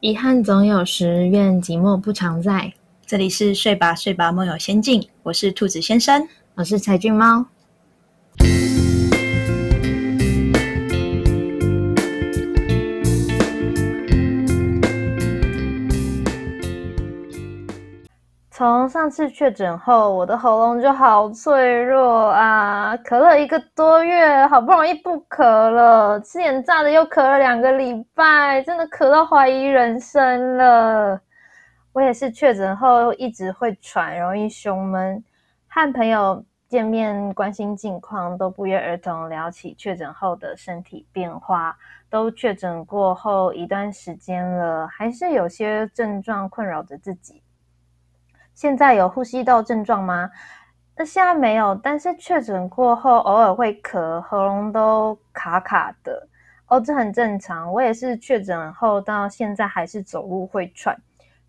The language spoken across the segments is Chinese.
遗憾总有时，愿寂寞不常在。这里是睡吧睡吧梦游仙境，我是兔子先生，我是柴俊猫。从上次确诊后，我的喉咙就好脆弱啊！咳了一个多月，好不容易不咳了，吃点炸的又咳了两个礼拜，真的咳到怀疑人生了。我也是确诊后一直会喘，容易胸闷，和朋友见面关心近况，都不约而同聊起确诊后的身体变化。都确诊过后一段时间了，还是有些症状困扰着自己。现在有呼吸道症状吗？那现在没有，但是确诊过后偶尔会咳，喉咙都卡卡的。哦，这很正常。我也是确诊后到现在还是走路会喘。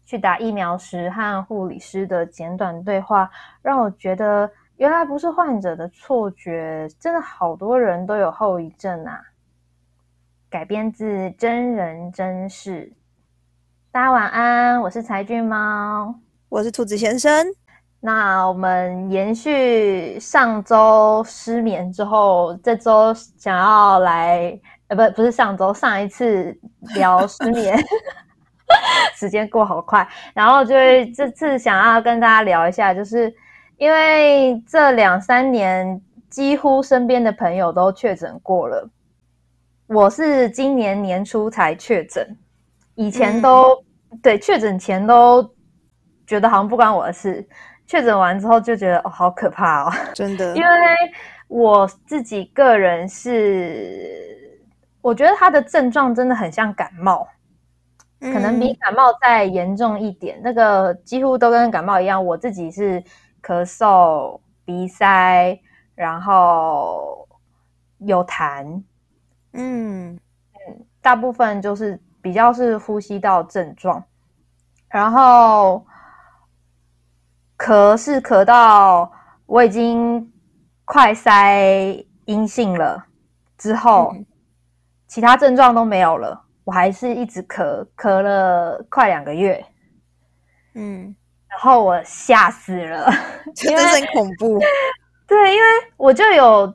去打疫苗时和护理师的简短对话，让我觉得原来不是患者的错觉，真的好多人都有后遗症啊。改编自真人真事。大家晚安，我是柴俊猫。我是兔子先生。那我们延续上周失眠之后，这周想要来，呃，不，不是上周，上一次聊失眠，时间过好快。然后就会这次想要跟大家聊一下，就是因为这两三年几乎身边的朋友都确诊过了，我是今年年初才确诊，以前都对确诊前都。觉得好像不关我的事，确诊完之后就觉得哦，好可怕哦，真的。因为我自己个人是，我觉得他的症状真的很像感冒，可能比感冒再严重一点。那个几乎都跟感冒一样。我自己是咳嗽、鼻塞，然后有痰，嗯嗯，大部分就是比较是呼吸道症状，然后。咳是咳到我已经快塞阴性了之后，其他症状都没有了，我还是一直咳，咳了快两个月。嗯，然后我吓死了，真的很恐怖。对，因为我就有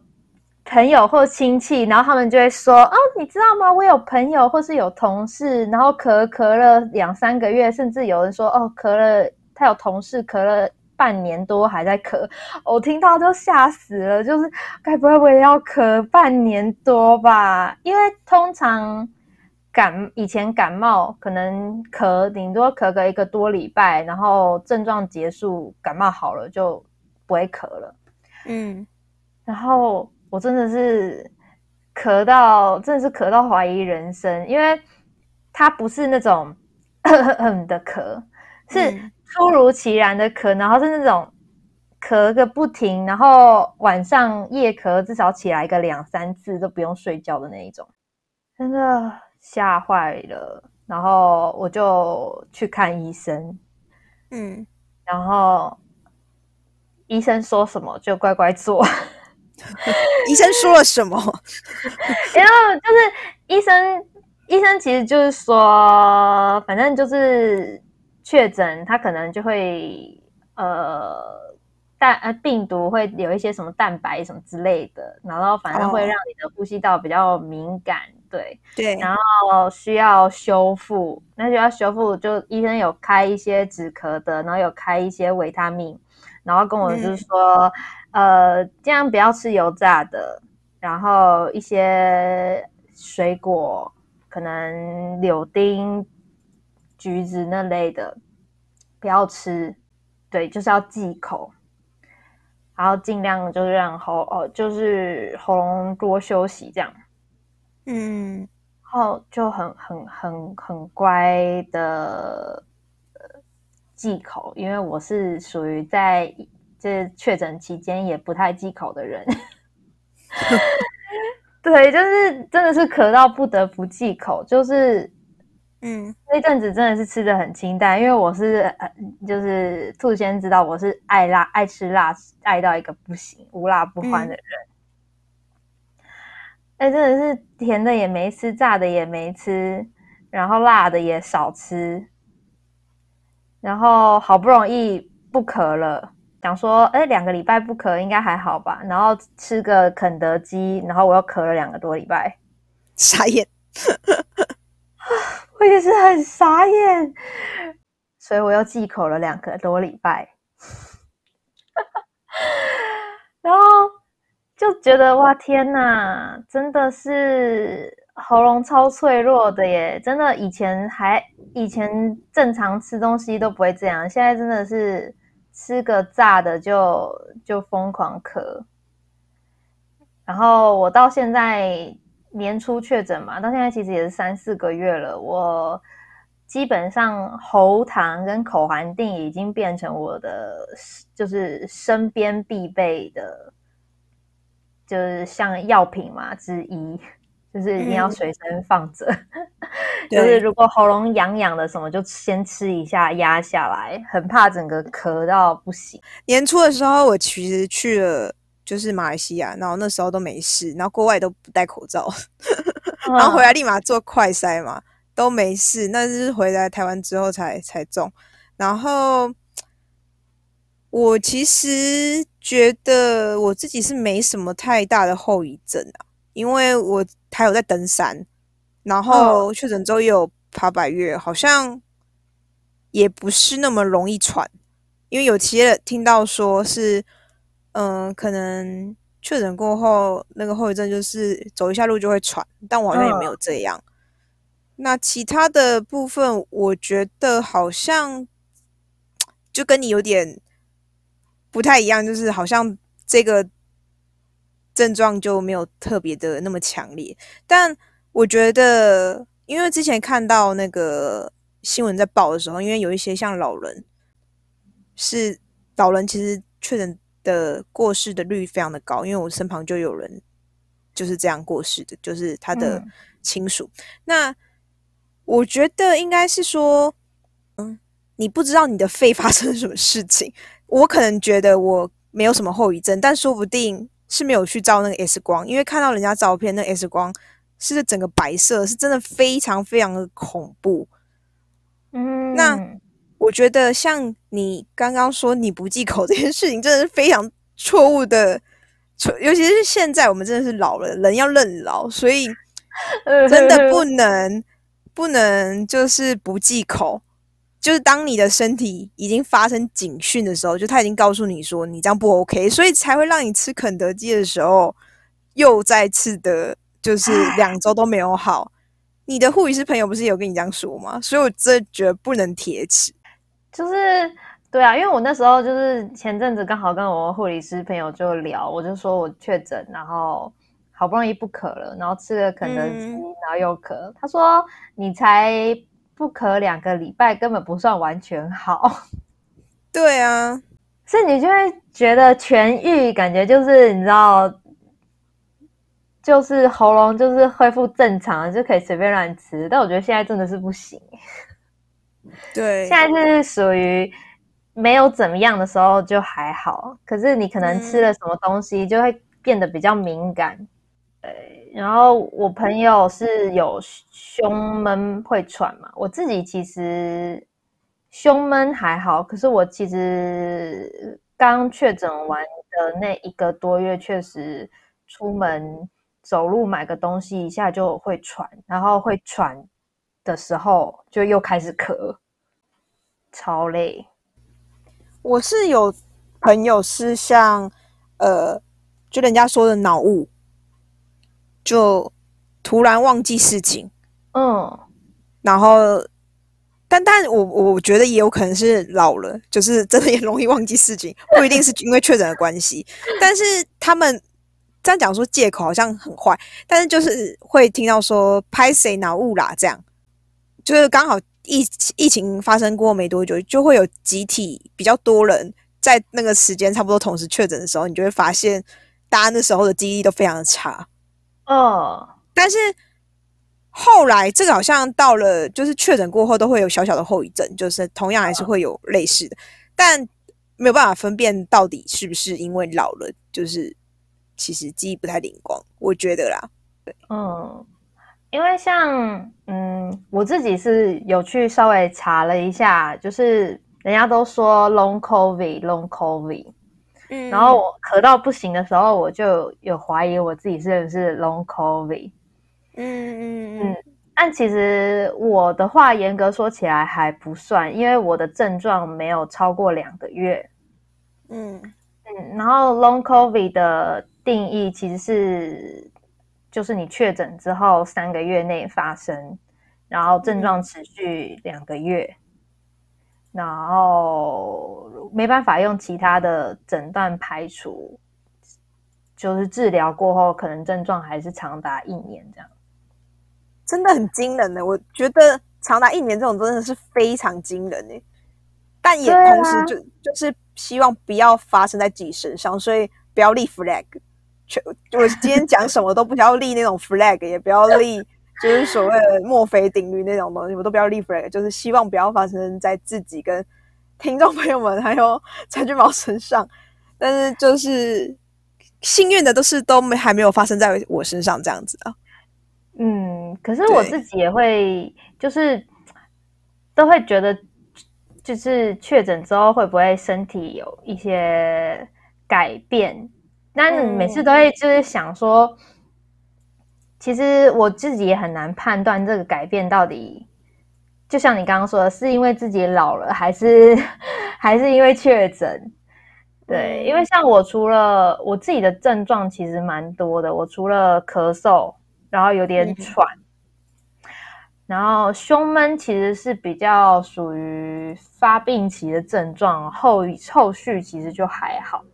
朋友或亲戚，然后他们就会说：“哦，你知道吗？我有朋友或是有同事，然后咳咳了两三个月，甚至有人说：哦，咳了。”他有同事咳了半年多还在咳，我听到就吓死了。就是该不会我也要咳半年多吧？因为通常感以前感冒可能咳顶多咳个一个多礼拜，然后症状结束，感冒好了就不会咳了。嗯，然后我真的是咳到真的是咳到怀疑人生，因为它不是那种 的咳，是。突如其然的咳，然后是那种咳个不停，然后晚上夜咳至少起来个两三次都不用睡觉的那一种，真的吓坏了。然后我就去看医生，嗯，然后医生说什么就乖乖做。医生说了什么？然后就是医生，医生其实就是说，反正就是。确诊，他可能就会呃蛋呃病毒会有一些什么蛋白什么之类的，然后反正会让你的呼吸道比较敏感，对。对，然后需要修复，那需要修复，就医生有开一些止咳的，然后有开一些维他命，然后跟我就是说，呃，尽量不要吃油炸的，然后一些水果，可能柳丁。橘子那类的不要吃，对，就是要忌口，然后尽量就是让喉哦，就是喉咙多休息这样，嗯，然后就很很很很乖的忌口，因为我是属于在这确诊期间也不太忌口的人，对，就是真的是咳到不得不忌口，就是。嗯，那阵子真的是吃的很清淡，因为我是呃，就是兔先知道我是爱辣、爱吃辣、爱到一个不行、无辣不欢的人。哎，真的是甜的也没吃，炸的也没吃，然后辣的也少吃，然后好不容易不咳了，想说，哎，两个礼拜不咳应该还好吧？然后吃个肯德基，然后我又咳了两个多礼拜，傻眼，我也是很傻眼，所以我又忌口了两个多礼拜，然后就觉得哇天哪，真的是。喉咙超脆弱的耶，真的以前还以前正常吃东西都不会这样，现在真的是吃个炸的就就疯狂咳。然后我到现在年初确诊嘛，到现在其实也是三四个月了，我基本上喉糖跟口含定已经变成我的就是身边必备的，就是像药品嘛之一。就是一定要随身放着，就是如果喉咙痒痒的什么，就先吃一下压下来，很怕整个咳到不行。年初的时候，我其实去了就是马来西亚，然后那时候都没事，然后国外都不戴口罩，然后回来立马做快筛嘛，都没事。那是回来台湾之后才才中。然后我其实觉得我自己是没什么太大的后遗症啊。因为我还有在登山，然后确诊之后又有爬百越，好像也不是那么容易喘。因为有些听到说是，嗯，可能确诊过后那个后遗症就是走一下路就会喘，但我好像也没有这样。那其他的部分，我觉得好像就跟你有点不太一样，就是好像这个。症状就没有特别的那么强烈，但我觉得，因为之前看到那个新闻在报的时候，因为有一些像老人，是老人其实确诊的过世的率非常的高，因为我身旁就有人就是这样过世的，就是他的亲属。那我觉得应该是说，嗯，你不知道你的肺 发生了什么事情，我可能觉得我没有什么后遗症，但说不定。是没有去照那个 X 光，因为看到人家照片，那 X 光是整个白色，是真的非常非常的恐怖。嗯，那我觉得像你刚刚说你不忌口这件事情，真的是非常错误的，错，尤其是现在我们真的是老了，人要认老，所以 真的不能不能就是不忌口。就是当你的身体已经发生警讯的时候，就他已经告诉你说你这样不 OK，所以才会让你吃肯德基的时候又再次的，就是两周都没有好。你的护理师朋友不是有跟你这样说吗？所以我真的觉得不能铁齿。就是对啊，因为我那时候就是前阵子刚好跟我护理师朋友就聊，我就说我确诊，然后好不容易不渴了，然后吃了肯德基，然后又渴。他说你才。不咳两个礼拜根本不算完全好，对啊，所以你就会觉得痊愈，感觉就是你知道，就是喉咙就是恢复正常，就可以随便乱吃。但我觉得现在真的是不行，对，现在是属于没有怎么样的时候就还好，可是你可能吃了什么东西就会变得比较敏感。对，然后我朋友是有胸闷会喘嘛，我自己其实胸闷还好，可是我其实刚确诊完的那一个多月，确实出门走路买个东西一下就会喘，然后会喘的时候就又开始咳，超累。我是有朋友是像呃，就人家说的脑雾。就突然忘记事情，嗯，然后，但但我我觉得也有可能是老了，就是真的也容易忘记事情，不一定是因为确诊的关系。但是他们这样讲说借口好像很坏，但是就是会听到说拍谁脑雾啦，这样就是刚好疫疫情发生过没多久，就会有集体比较多人在那个时间差不多同时确诊的时候，你就会发现大家那时候的记忆力都非常的差。哦，但是后来这个好像到了，就是确诊过后都会有小小的后遗症，就是同样还是会有类似的，但没有办法分辨到底是不是因为老了，就是其实记忆不太灵光，我觉得啦。对，嗯，因为像嗯，我自己是有去稍微查了一下，就是人家都说 long covid，long covid，嗯，然后我咳到不行的时候，我就有怀疑我自己是不是 long covid。嗯嗯嗯，但其实我的话，严格说起来还不算，因为我的症状没有超过两个月。嗯嗯，然后 long covid 的定义其实是，就是你确诊之后三个月内发生，然后症状持续两个月，然后没办法用其他的诊断排除，就是治疗过后可能症状还是长达一年这样。真的很惊人呢，我觉得长达一年这种真的是非常惊人呢，但也同时就就是希望不要发生在自己身上，所以不要立 flag。全我今天讲什么都不要立那种 flag，也不要立就是所谓的墨菲定律那种东西，我都不要立 flag，就是希望不要发生在自己跟听众朋友们还有柴犬猫身上。但是就是幸运的都是都没还没有发生在我身上这样子啊。嗯，可是我自己也会，就是都会觉得，就是确诊之后会不会身体有一些改变？那你每次都会就是想说，其实我自己也很难判断这个改变到底，就像你刚刚说的，是因为自己老了，还是还是因为确诊？对，嗯因为像我除了我自己的症状其实蛮多的，我除了咳嗽，然后有点嗯喘，然后胸闷其实是比较属于发病期的症状，后后续其实就还好。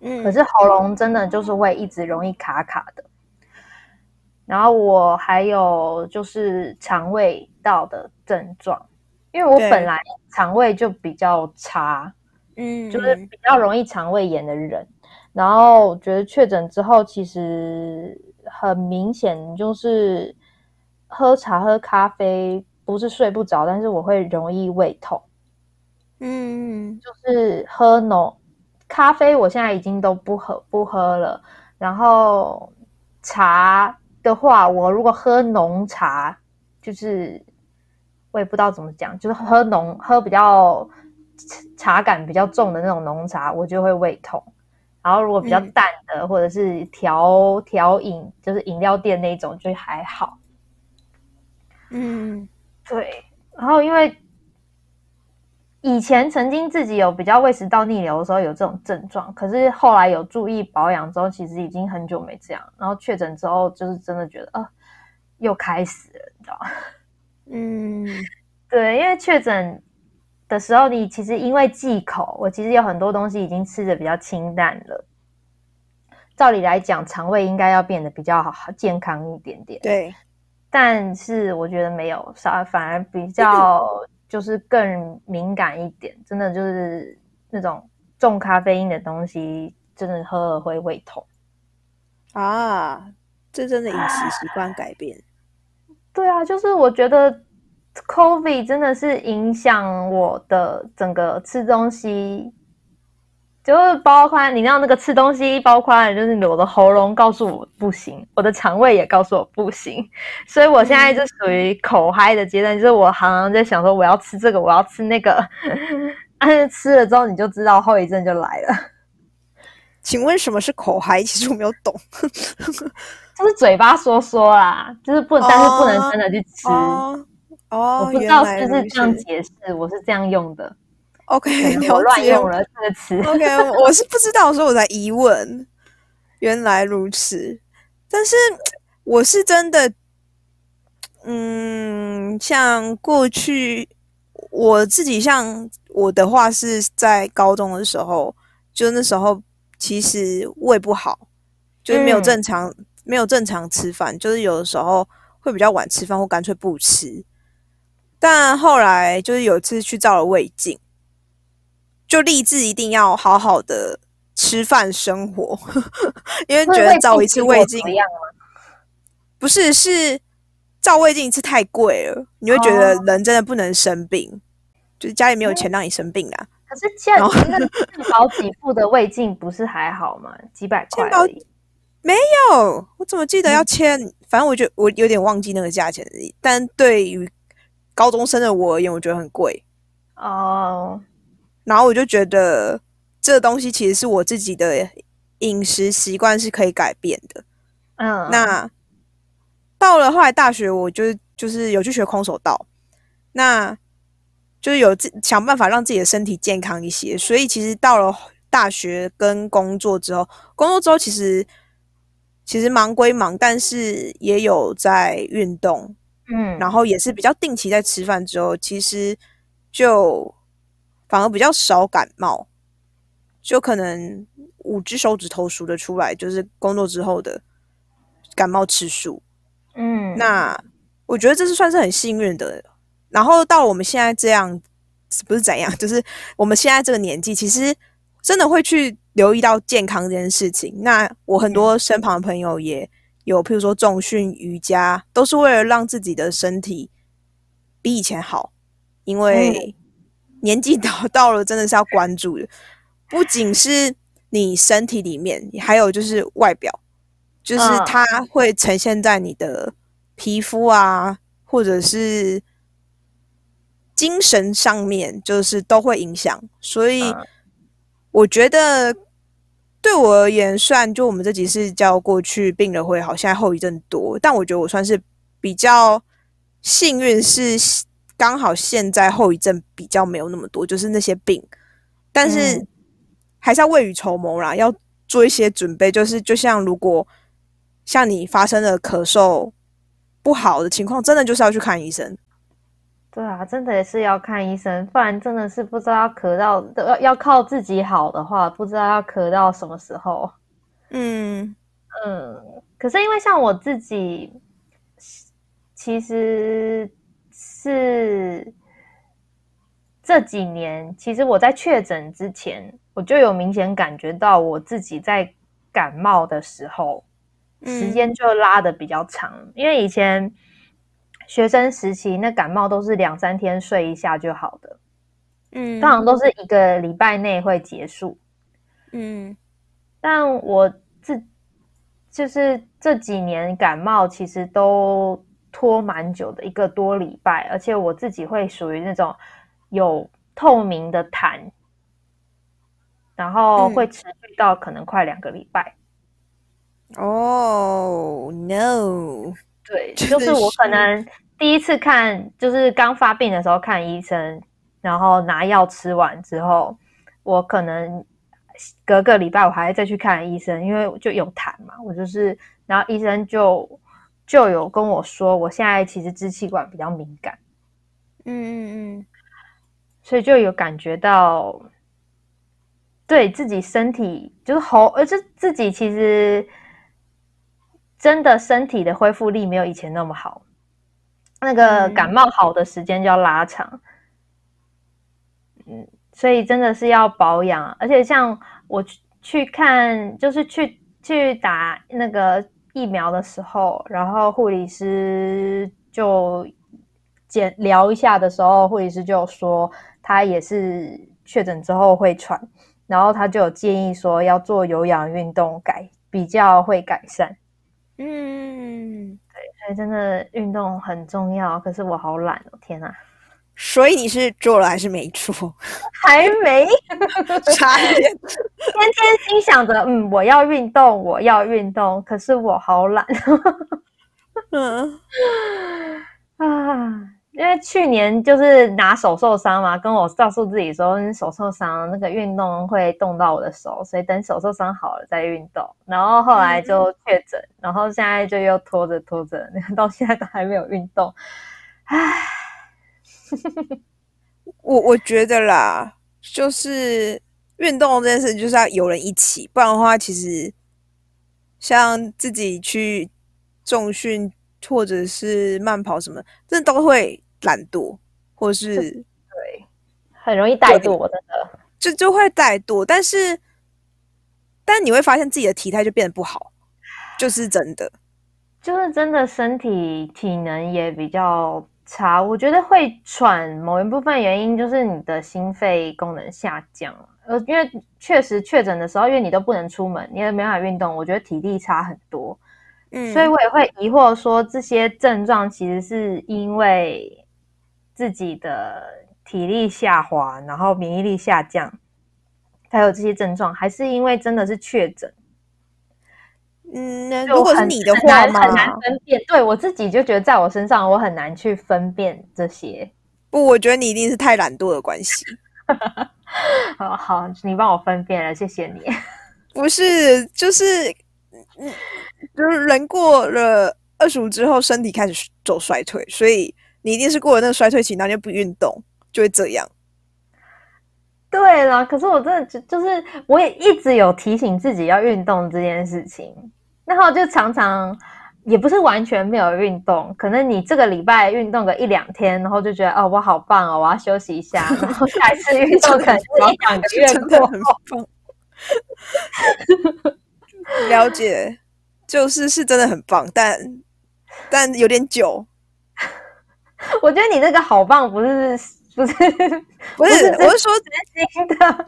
嗯可是喉咙真的就是会一直容易卡卡的。然后我还有就是肠胃道的症状，因为我本来肠胃就比较差，嗯就是比较容易肠胃炎的人。然后我觉得确诊之后，其实很明显就是喝茶喝咖啡不是睡不着，但是我会容易胃痛。嗯就是喝浓咖啡，我现在已经都不喝不喝了。然后茶的话，我如果喝浓茶，就是我也不知道怎么讲，就是喝浓喝比较茶感比较重的那种浓茶，我就会胃痛。然后如果比较嗯淡的，或者是调调饮，就是饮料店那种，就还好。嗯对，然后因为以前曾经自己有比较胃食道逆流的时候有这种症状，可是后来有注意保养之后，其实已经很久没这样。然后确诊之后，就是真的觉得啊、又开始了，你知道吗？嗯 对，因为确诊的时候，你其实因为忌口，我其实有很多东西已经吃的比较清淡了。照理来讲，肠胃应该要变得比较好健康一点点。对，但是我觉得没有，反反而比较就是更敏感一点，真的就是那种重咖啡因的东西，真的喝了会胃痛。啊，这真的饮食习惯改变。对啊，就是我觉得 COVID 真的是影响我的整个吃东西，就是包括你知道那个吃东西，包括就是我的喉咙告诉我不行，我的肠胃也告诉我不行，所以我现在就属于口嗨的阶段，就是我常常在想说我要吃这个，我要吃那个，但是吃了之后你就知道后遗症就来了，请问什么是口嗨？其实我没有懂。就是嘴巴说说啦，就是不，但是不能真的去吃。哦哦，我不知道是不是这样解释，我是这样用的。OK，了解乱用了这个词。OK，我是不知道，所以我才疑问。原来如此，但是我是真的，嗯，像过去我自己，像我的话是在高中的时候，就那时候其实胃不好，就是没有嗯正常、没有正常吃饭，就是有的时候会比较晚吃饭，或干脆不吃。但后来就是有一次去照了胃镜。就立志一定要好好的吃饭生活，因为觉得照一次胃镜？不是是照胃镜一次太贵了，你会觉得哦人真的不能生病，就是家里没有钱让你生病啊。可是健然后那健保给付的胃镜不是还好吗？几百块健保而已。哦，我怎么记得要签反正我就我有点忘记那个价钱。但对于高中生的我而言，我觉得很贵哦。然后我就觉得这个东西其实是我自己的饮食习惯是可以改变的。嗯，那到了后来大学，我就就是有去学空手道，那就是有自想办法让自己的身体健康一些。所以其实到了大学跟工作之后，工作之后其实其实忙归忙，但是也有在运动，嗯，然后也是比较定期在吃饭之后，其实就反而比较少感冒，就可能五只手指头数得出来，就是工作之后的感冒次数。嗯，那我觉得这是算是很幸运的。然后到我们现在这样，不是怎样，就是我们现在这个年纪，其实真的会去留意到健康这件事情。那我很多身旁的朋友也有，譬如说重训、瑜伽，都是为了让自己的身体比以前好。因为年纪到到了，真的是要关注的，不仅是你身体里面，还有就是外表。就是它会呈现在你的皮肤啊，或者是精神上面，就是都会影响。所以我觉得对我而言，虽然就我们这集是叫过去病了会好，现在后遗症多，但我觉得我算是比较幸运，是刚好现在后遗症比较没有那么多，就是那些病，但是还是要未雨绸缪啦，要做一些准备。就是就像如果。像你发生了咳嗽不好的情况，真的就是要去看医生。对啊，真的也是要看医生，不然真的是不知道要咳到要要靠自己好的话，不知道要咳到什么时候。嗯嗯，可是因为像我自己，其实是这几年，其实我在确诊之前，我就有明显感觉到我自己在感冒的时候。时间就拉的比较长，因为以前学生时期那感冒都是两三天睡一下就好的，嗯，通常都是一个礼拜内会结束，嗯，但我自就是这几年感冒其实都拖蛮久的，一个多礼拜，而且我自己会属于那种有透明的痰，然后会持续到可能快两个礼拜。哦，no，对，就是我可能第一次看，就是刚发病的时候看医生，然后拿药吃完之后，我可能隔个礼拜我还再去看医生，因为就有痰嘛，我就是，然后医生就就有跟我说，我现在其实支气管比较敏感，嗯嗯嗯，所以就有感觉到对自己身体就是喉，而且自己其实。真的身体的恢复力没有以前那么好，那个感冒好的时间就要拉长，嗯，所以真的是要保养。而且像我去去看，就是去去打那个疫苗的时候，然后护理师就简聊一下的时候，护理师就说他也是确诊之后会喘，然后他就有建议说要做有氧运动改比较会改善。嗯，对，所以真的运动很重要。可是我好懒哦，天哪！所以你是做了还是没做？还没，差点。天天心想着，嗯，我要运动，我要运动。可是我好懒。嗯 啊。因为去年就是拿手受伤嘛，跟我告诉自己说手受伤，那个运动会动到我的手，所以等手受伤好了再运动。然后后来就确诊，然后现在就又拖着拖着，到现在都还没有运动。唉，我我觉得啦，就是运动这件事就是要有人一起，不然的话，其实像自己去重训或者是慢跑什么，真的都会。懒惰，或是对，很容易怠惰，真的就就会怠惰。但是，但你会发现自己的体态就变得不好，就是真的，就是真的身体体能也比较差。我觉得会喘，某一部分原因就是你的心肺功能下降呃，因为确实确诊的时候，因为你都不能出门，你也没法运动，我觉得体力差很多。嗯，所以我也会疑惑说，这些症状其实是因为自己的体力下滑，然后免疫力下降，才有这些症状，还是因为真的是确诊？嗯，如果是你的话很难很难，分辨。对我自己就觉得，在我身上我很难去分辨这些。不，我觉得你一定是太懒惰的关系。好 好，你帮我分辨了，谢谢你。不是，就是，嗯，就是人过了二十五之后，身体开始走衰退，所以你一定是过了那个衰退期，然后就不运动，就会这样。对啦，可是我真的就就是，我也一直有提醒自己要运动这件事情，然后就常常也不是完全没有运动，可能你这个礼拜运动个一两天，然后就觉得哦，我好棒哦，我要休息一下，然后下一次运动可能是一两个月真的很过后。棒。了解，就是是真的很棒，但但有点久。我觉得你这个好棒，不是不是不是，是我是说，真心的。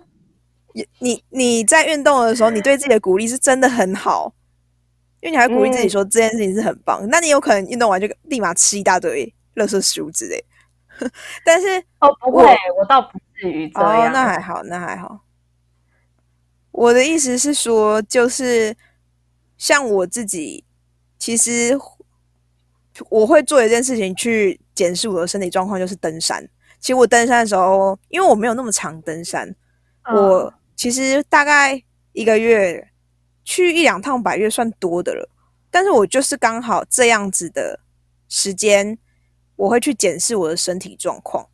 你你你在运动的时候，你对自己的鼓励是真的很好，因为你还鼓励自己说这件事情是很棒。那你有可能运动完就立马吃一大堆垃圾食物之类，但是哦，不会，我倒不至于这哦样。，那还好，那还好。我的意思是说，就是像我自己，其实我会做一件事情去检视我的身体状况，就是登山。其实我登山的时候，因为我没有那么常登山，嗯我其实大概一个月去一两趟百越算多的了，但是我就是刚好这样子的时间，我会去检视我的身体状况。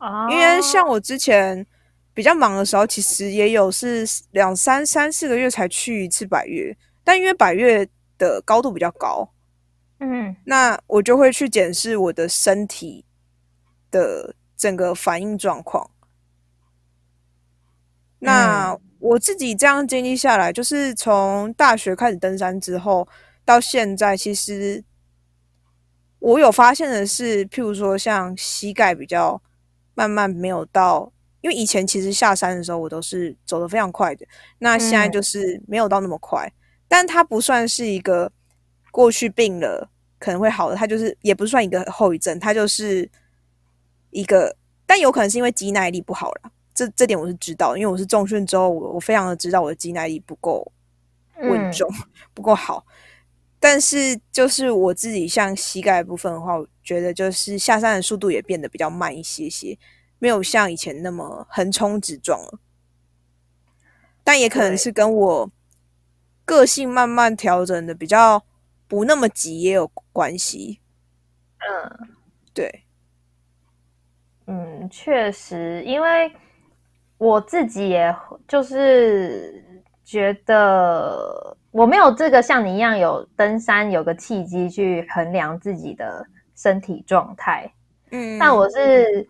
哦因为像我之前比较忙的时候，其实也有是两三三四个月才去一次百越，但因为百越的高度比较高，嗯那我就会去检视我的身体的整个反应状况。那我自己这样经历下来，就是从大学开始登山之后到现在，其实我有发现的是，譬如说像膝盖比较慢慢没有到，因为以前其实下山的时候我都是走得非常快的，那现在嗯。就是没有到那么快，但它不算是一个过去病了可能会好的，它就是也不算一个后遗症，它就是一个，但有可能是因为肌耐力不好啦。这这点我是知道，因为我是重训之后，我我非常的知道我的肌耐力不够稳嗯重，不够好。但是就是我自己像膝盖部分的话，我觉得就是下山的速度也变得比较慢一些些，没有像以前那么横冲直撞了。但也可能是跟我个性慢慢调整的比较不那么急也有关系。嗯对，嗯，确实，因为我自己也就是觉得我没有这个像你一样有登山有个契机去衡量自己的身体状态，嗯，但我是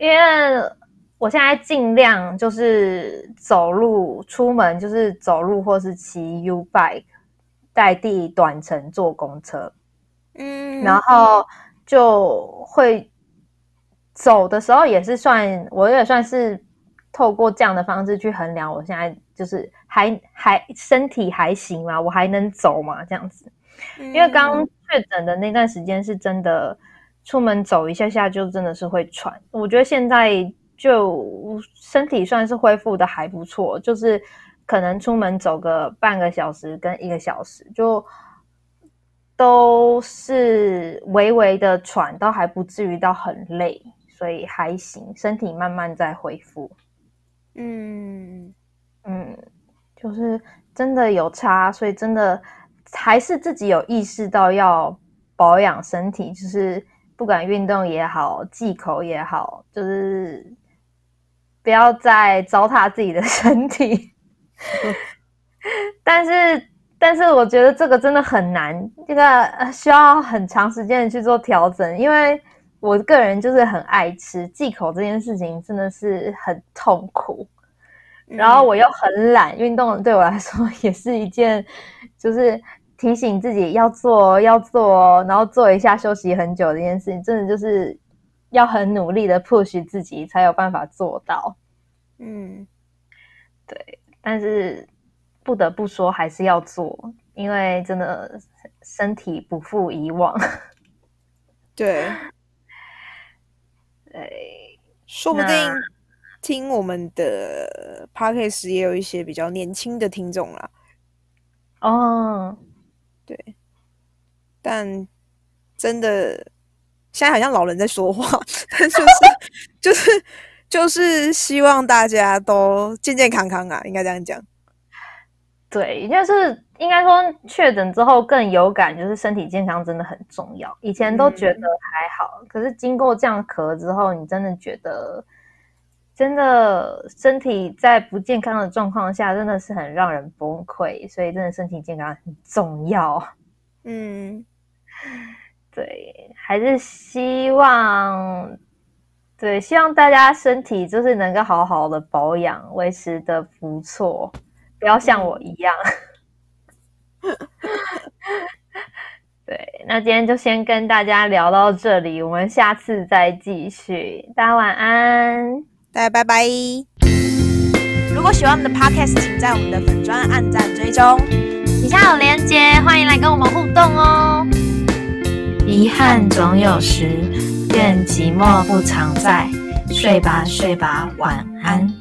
因为我现在尽量就是走路出门，就是走路或是骑 U bike 代替短程坐公车，嗯，然后就会走的时候也是算，我也算是透过这样的方式去衡量我现在就是还还身体还行吗？我还能走吗？这样子。因因为刚确诊的那段时间是真的，出门走一下下就真的是会喘。我觉得现在就身体算是恢复的还不错，就是可能出门走个半个小时跟一个小时，就都是微微的喘，都还不至于到很累，所以还行，身体慢慢在恢复。嗯嗯，就是真的有差，所以真的还是自己有意识到要保养身体，就是不管运动也好，忌口也好，就是不要再糟蹋自己的 身体。但是，但是我觉得这个真的很难，这个呃需要很长时间的去做调整，因为我个人就是很爱吃，忌口这件事情真的是很痛苦。然后我又很懒，运动对我来说 也是一件，就是提醒自己要做要做，然后做一下休息很久这件事情，真的就是要很努力的 push 自己才有办法做到。嗯对但是不得不说还是要做，因为真的身体不复以往。对，对，说不定听我们的 podcast 也有一些比较年轻的听众啦。哦，对，但真的现在好像老人在说话，但就是 就是就是希望大家都健健康康啊，应该这样讲。对，就是应该说确诊之后更有感，就是身体健康真的很重要。以前都觉得还好，可是经过这样咳之后，你真的觉得，真的身体在不健康的状况下，真的是很让人崩溃。所以真的身体健康很重要。嗯，对，还是希望，对，希望大家身体就是能够好好的保养，维持的不错，不要像我一样。对，那今天就先跟大家聊到这里，我们下次再继续。大家晚安。大家拜拜。如果喜欢我们的 podcast，请在我们的粉专按赞追踪。底下有连接，欢迎来跟我们互动哦。遗憾总有时，愿寂寞不常在。睡吧，睡吧，晚安。